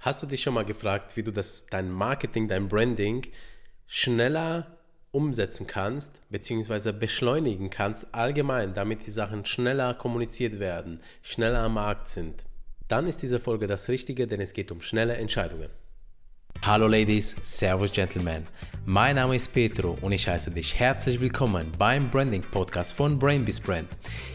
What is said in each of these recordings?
Hast du dich schon mal gefragt, wie du das, dein Marketing, dein Branding schneller umsetzen kannst, beziehungsweise beschleunigen kannst, allgemein, damit die Sachen schneller kommuniziert werden, schneller am Markt sind? Dann ist diese Folge das Richtige, denn es geht um schnelle Entscheidungen. Hallo Ladies, Servus Gentlemen. Mein Name ist Petro und ich heiße dich herzlich willkommen beim Branding Podcast von Brainbees Brand.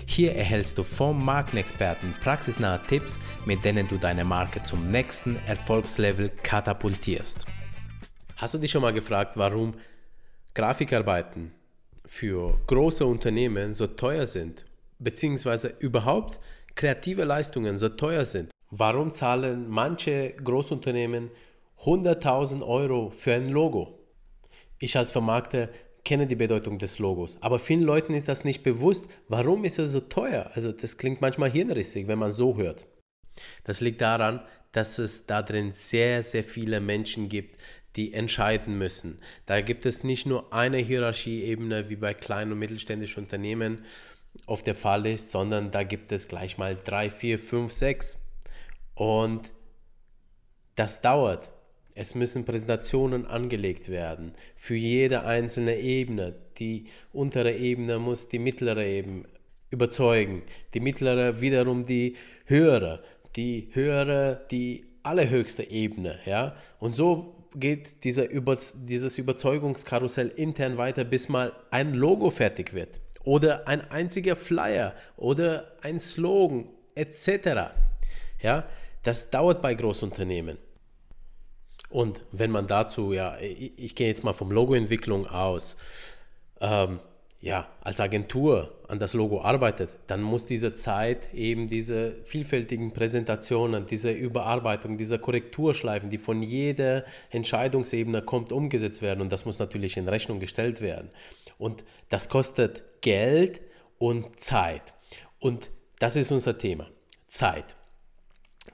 Hier erhältst du vom Markenexperten praxisnahe Tipps, mit denen du deine Marke zum nächsten Erfolgslevel katapultierst. Hast du dich schon mal gefragt, warum Grafikarbeiten für große Unternehmen so teuer sind, beziehungsweise überhaupt kreative Leistungen so teuer sind? Warum zahlen manche Großunternehmen 100.000 Euro für ein Logo. Ich als Vermarkter kenne die Bedeutung des Logos, aber vielen Leuten ist das nicht bewusst. Warum ist es so teuer? Also das klingt manchmal hirnrissig, wenn man so hört. Das liegt daran, dass es da drin sehr, sehr viele Menschen gibt, die entscheiden müssen. Da gibt es nicht nur eine Hierarchieebene wie bei kleinen und mittelständischen Unternehmen oft der Fall ist, sondern da gibt es gleich mal drei, vier, fünf, sechs. Und das dauert. Es müssen Präsentationen angelegt werden für jede einzelne Ebene. Die untere Ebene muss die mittlere Ebene überzeugen, die mittlere wiederum die höhere, die höhere die allerhöchste Ebene. Ja? Und so geht dieser Über dieses Überzeugungskarussell intern weiter, bis mal ein Logo fertig wird oder ein einziger Flyer oder ein Slogan etc. Ja? Das dauert bei Großunternehmen. Und wenn man dazu, ja, ich, ich gehe jetzt mal vom Logoentwicklung aus, ähm, ja, als Agentur an das Logo arbeitet, dann muss diese Zeit eben diese vielfältigen Präsentationen, diese Überarbeitung, diese Korrekturschleifen, die von jeder Entscheidungsebene kommt, umgesetzt werden. Und das muss natürlich in Rechnung gestellt werden. Und das kostet Geld und Zeit. Und das ist unser Thema. Zeit.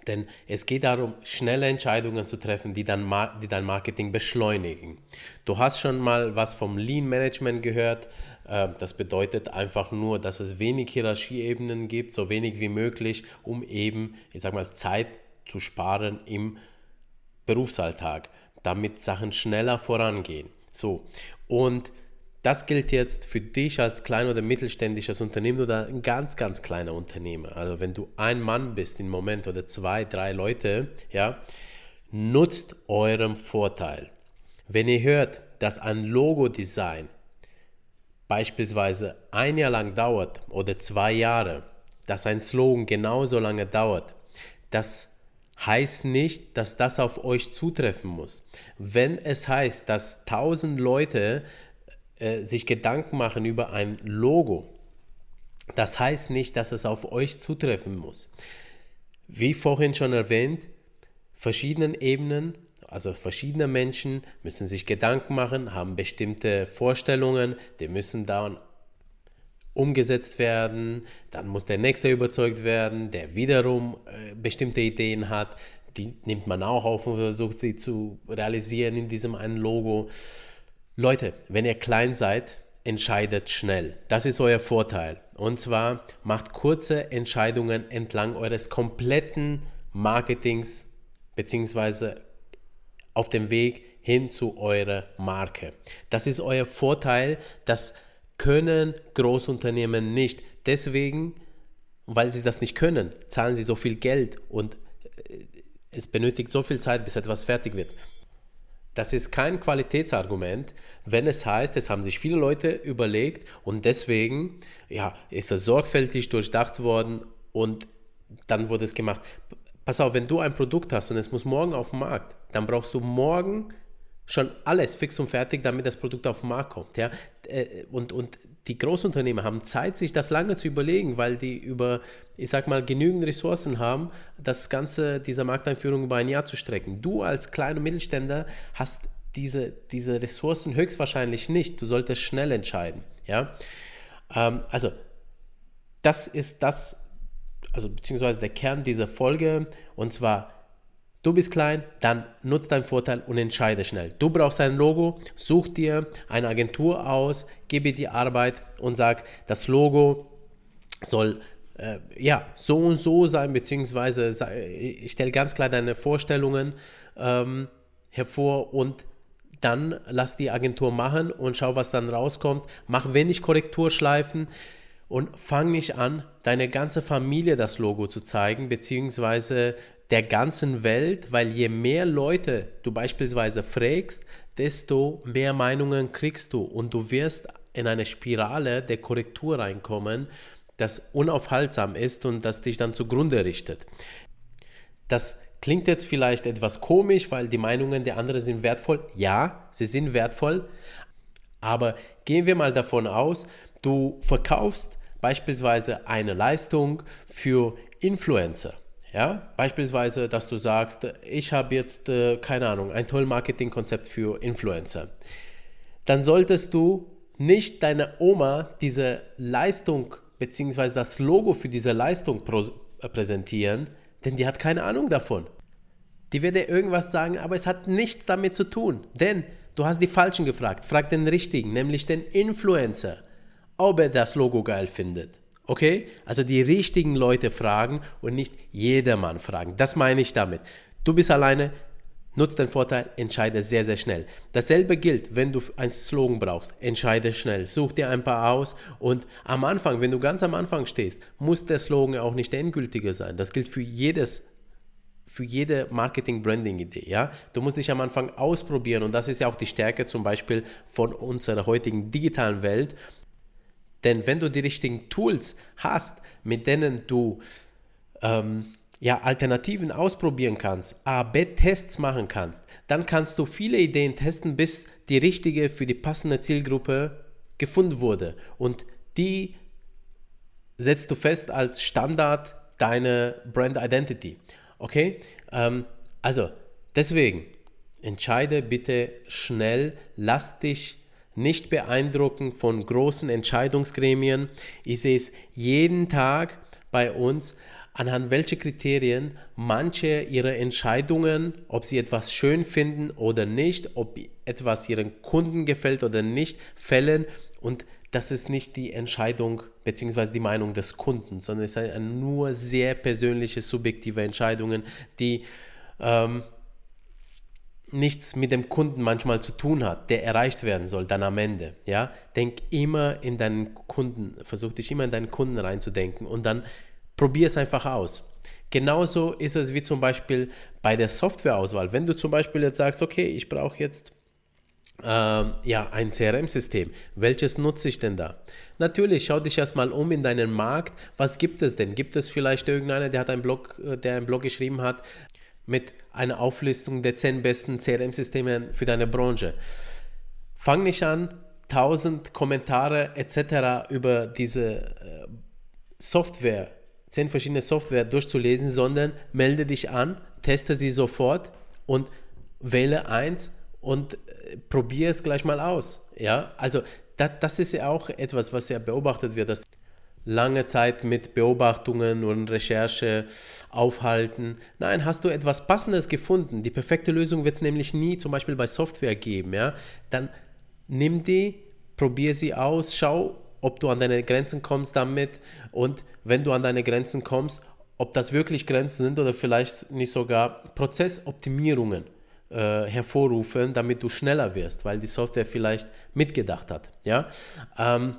Denn es geht darum, schnelle Entscheidungen zu treffen, die, dann, die dein Marketing beschleunigen. Du hast schon mal was vom Lean Management gehört. Äh, das bedeutet einfach nur, dass es wenig Hierarchieebenen gibt, so wenig wie möglich, um eben, ich sag mal, Zeit zu sparen im Berufsalltag, damit Sachen schneller vorangehen. So, und das gilt jetzt für dich als klein- oder mittelständisches Unternehmen oder ein ganz, ganz kleiner Unternehmer. Also wenn du ein Mann bist im Moment oder zwei, drei Leute, ja, nutzt eurem Vorteil. Wenn ihr hört, dass ein Logo-Design beispielsweise ein Jahr lang dauert oder zwei Jahre, dass ein Slogan genauso lange dauert, das heißt nicht, dass das auf euch zutreffen muss. Wenn es heißt, dass tausend Leute äh, sich Gedanken machen über ein Logo, das heißt nicht, dass es auf euch zutreffen muss. Wie vorhin schon erwähnt, verschiedenen Ebenen, also verschiedene Menschen müssen sich Gedanken machen, haben bestimmte Vorstellungen, die müssen dann umgesetzt werden, dann muss der nächste überzeugt werden, der wiederum äh, bestimmte Ideen hat, die nimmt man auch auf und versucht sie zu realisieren in diesem einen Logo. Leute, wenn ihr klein seid, entscheidet schnell. Das ist euer Vorteil. Und zwar macht kurze Entscheidungen entlang eures kompletten Marketings beziehungsweise auf dem Weg hin zu eurer Marke. Das ist euer Vorteil. Das können Großunternehmen nicht. Deswegen, weil sie das nicht können, zahlen sie so viel Geld und äh, es benötigt so viel Zeit, bis etwas fertig wird. Das ist kein Qualitätsargument, wenn es heißt, es haben sich viele Leute überlegt und deswegen ja, ist es sorgfältig durchdacht worden und dann wurde es gemacht. Pass auf, wenn du ein Produkt hast und es muss morgen auf den Markt, dann brauchst du morgen schon alles fix und fertig, damit das Produkt auf den Markt kommt. Ja? Äh, und, und die Großunternehmen haben Zeit, sich das lange zu überlegen, weil die über, ich sag mal, genügend Ressourcen haben, das Ganze, diese Markteinführung über ein Jahr zu strecken. Du als kleiner Mittelständler hast diese, diese Ressourcen höchstwahrscheinlich nicht. Du solltest schnell entscheiden. Ja? Ähm, also, das ist das, also beziehungsweise der Kern dieser Folge und zwar Du bist klein, dann nutz deinen Vorteil und entscheide schnell. Du brauchst ein Logo, such dir eine Agentur aus, gebe die Arbeit und sag, das Logo soll äh, ja, so und so sein, beziehungsweise ich stelle ganz klar deine Vorstellungen ähm, hervor und dann lass die Agentur machen und schau, was dann rauskommt. Mach wenig Korrekturschleifen und fang nicht an, deine ganze Familie das Logo zu zeigen, beziehungsweise der ganzen Welt, weil je mehr Leute du beispielsweise fragst, desto mehr Meinungen kriegst du und du wirst in eine Spirale der Korrektur reinkommen, das unaufhaltsam ist und das dich dann zugrunde richtet. Das klingt jetzt vielleicht etwas komisch, weil die Meinungen der anderen sind wertvoll. Ja, sie sind wertvoll, aber gehen wir mal davon aus, du verkaufst beispielsweise eine Leistung für Influencer. Ja, beispielsweise, dass du sagst, ich habe jetzt, äh, keine Ahnung, ein tolles Marketingkonzept für Influencer. Dann solltest du nicht deiner Oma diese Leistung bzw. das Logo für diese Leistung äh, präsentieren, denn die hat keine Ahnung davon. Die wird dir irgendwas sagen, aber es hat nichts damit zu tun, denn du hast die Falschen gefragt. Frag den Richtigen, nämlich den Influencer, ob er das Logo geil findet. Okay? Also die richtigen Leute fragen und nicht jedermann fragen. Das meine ich damit. Du bist alleine, nutzt den Vorteil, entscheide sehr, sehr schnell. Dasselbe gilt, wenn du einen Slogan brauchst. Entscheide schnell. Such dir ein paar aus und am Anfang, wenn du ganz am Anfang stehst, muss der Slogan auch nicht der endgültige sein. Das gilt für jedes für jede Marketing-Branding-Idee. Ja? Du musst dich am Anfang ausprobieren und das ist ja auch die Stärke zum Beispiel von unserer heutigen digitalen Welt, denn wenn du die richtigen Tools hast, mit denen du ähm, ja, Alternativen ausprobieren kannst, A-B-Tests machen kannst, dann kannst du viele Ideen testen, bis die richtige für die passende Zielgruppe gefunden wurde. Und die setzt du fest als Standard deine Brand Identity. Okay? Ähm, also, deswegen, entscheide bitte schnell, lass dich nicht beeindrucken von großen Entscheidungsgremien. Ich sehe es jeden Tag bei uns, anhand welcher Kriterien manche ihre Entscheidungen, ob sie etwas schön finden oder nicht, ob etwas ihren Kunden gefällt oder nicht, fällen. Und das ist nicht die Entscheidung bzw. die Meinung des Kunden, sondern es sind nur sehr persönliche, subjektive Entscheidungen, die ähm, nichts mit dem Kunden manchmal zu tun hat, der erreicht werden soll, dann am Ende. Ja? Denk immer in deinen Kunden, versuch dich immer in deinen Kunden reinzudenken und dann probier es einfach aus. Genauso ist es wie zum Beispiel bei der Softwareauswahl. Wenn du zum Beispiel jetzt sagst, okay, ich brauche jetzt äh, ja, ein CRM-System. Welches nutze ich denn da? Natürlich, schau dich erstmal um in deinen Markt. Was gibt es denn? Gibt es vielleicht irgendeiner, der hat einen Blog, äh, der einen Blog geschrieben hat, mit einer Auflistung der 10 besten CRM-Systeme für deine Branche. Fang nicht an, 1000 Kommentare etc. über diese äh, Software, 10 verschiedene Software durchzulesen, sondern melde dich an, teste sie sofort und wähle eins und äh, probiere es gleich mal aus. Ja, also das, das ist ja auch etwas, was ja beobachtet wird, dass lange Zeit mit Beobachtungen und Recherche aufhalten. Nein, hast du etwas Passendes gefunden? Die perfekte Lösung wird es nämlich nie zum Beispiel bei Software geben. Ja? Dann nimm die, probier sie aus, schau, ob du an deine Grenzen kommst damit und wenn du an deine Grenzen kommst, ob das wirklich Grenzen sind oder vielleicht nicht sogar Prozessoptimierungen äh, hervorrufen, damit du schneller wirst, weil die Software vielleicht mitgedacht hat. Ja. Ähm,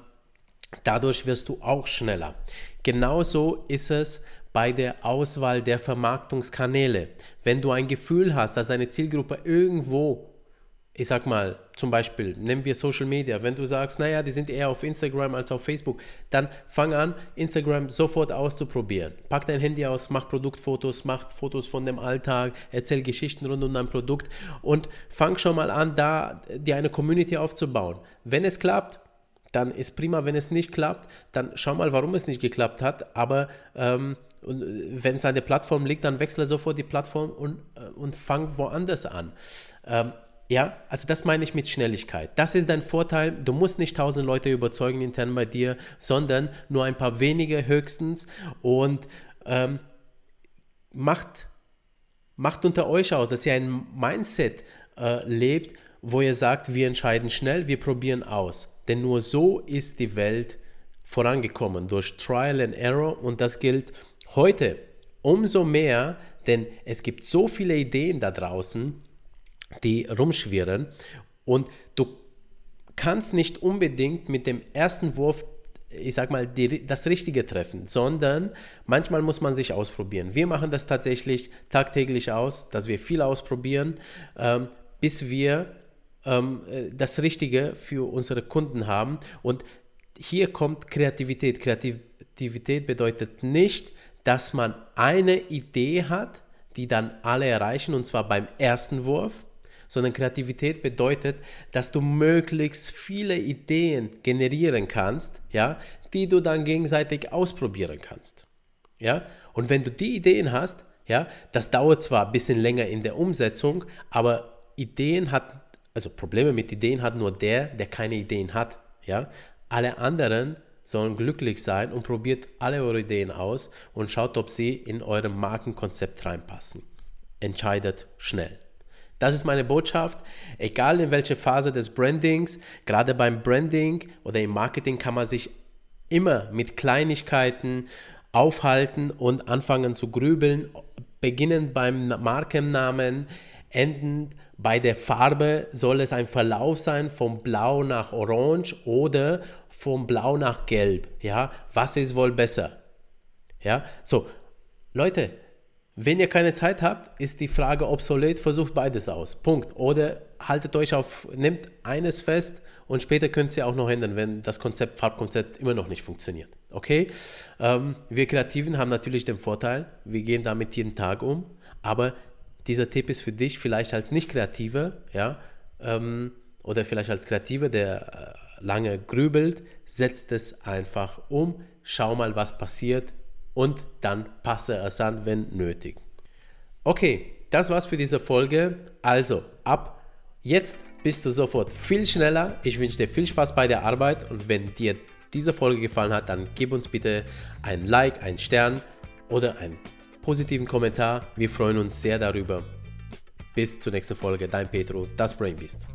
Dadurch wirst du auch schneller. Genauso ist es bei der Auswahl der Vermarktungskanäle. Wenn du ein Gefühl hast, dass deine Zielgruppe irgendwo, ich sag mal, zum Beispiel, nehmen wir Social Media, wenn du sagst, naja, die sind eher auf Instagram als auf Facebook, dann fang an, Instagram sofort auszuprobieren. Pack dein Handy aus, mach Produktfotos, mach Fotos von dem Alltag, erzähl Geschichten rund um dein Produkt und fang schon mal an, da dir eine Community aufzubauen. Wenn es klappt, dann ist prima. Wenn es nicht klappt, dann schau mal, warum es nicht geklappt hat. Aber ähm, wenn es an der Plattform liegt, dann wechsle sofort die Plattform und, äh, und fang woanders an. Ähm, ja, also das meine ich mit Schnelligkeit. Das ist dein Vorteil. Du musst nicht tausend Leute überzeugen intern bei dir, sondern nur ein paar wenige höchstens. Und ähm, macht, macht unter euch aus, dass ihr ein Mindset äh, lebt, wo ihr sagt, wir entscheiden schnell, wir probieren aus. Denn nur so ist die Welt vorangekommen durch Trial and Error und das gilt heute umso mehr, denn es gibt so viele Ideen da draußen, die rumschwirren und du kannst nicht unbedingt mit dem ersten Wurf ich sag mal, die, das Richtige treffen, sondern manchmal muss man sich ausprobieren. Wir machen das tatsächlich tagtäglich aus, dass wir viel ausprobieren, ähm, bis wir ähm, äh, das Richtige für unsere Kunden haben. Und hier kommt Kreativität. Kreativität bedeutet nicht, dass man eine Idee hat, die dann alle erreichen, und zwar beim ersten Wurf, sondern Kreativität bedeutet, dass du möglichst viele Ideen generieren kannst, ja, die du dann gegenseitig ausprobieren kannst. Ja? Und wenn du die Ideen hast, ja, das dauert zwar ein bisschen länger in der Umsetzung, aber Ideen hat, also Probleme mit Ideen hat nur der, der keine Ideen hat. Ja? Alle anderen sollen glücklich sein und probiert alle eure Ideen aus und schaut, ob sie in eurem Markenkonzept reinpassen. Entscheidet schnell. Das ist meine Botschaft. Egal in welcher Phase des Brandings, gerade beim Branding oder im Marketing kann man sich immer mit Kleinigkeiten aufhalten und anfangen zu grübeln, beginnen beim Markennamen, enden bei der Farbe, soll es ein Verlauf sein vom Blau nach Orange oder vom Blau nach Gelb. Ja, was ist wohl besser? Ja, so, Leute, wenn ihr keine Zeit habt, ist die Frage obsolet, versucht beides aus. Punkt. Oder haltet euch auf, nehmt eines fest und später könnt ihr auch noch ändern, wenn das Konzept, Farbkonzept immer noch nicht funktioniert. Okay? Ähm, wir Kreativen haben natürlich den Vorteil, wir gehen damit jeden Tag um, aber dieser Tipp ist für dich vielleicht als Nicht-Kreativer, ja, ähm, oder vielleicht als Kreativer, der äh, lange grübelt, setzt es einfach um, schau mal, was passiert, und dann passe es an, wenn nötig. Okay, das war's für diese Folge. Also, ab jetzt bist du sofort viel schneller. Ich wünsche dir viel Spaß bei der Arbeit und wenn dir diese Folge gefallen hat, dann gib uns bitte ein Like, einen Stern oder einen positiven Kommentar. Wir freuen uns sehr darüber. Bis zur nächsten Folge. Dein Petro, das Brain Beast.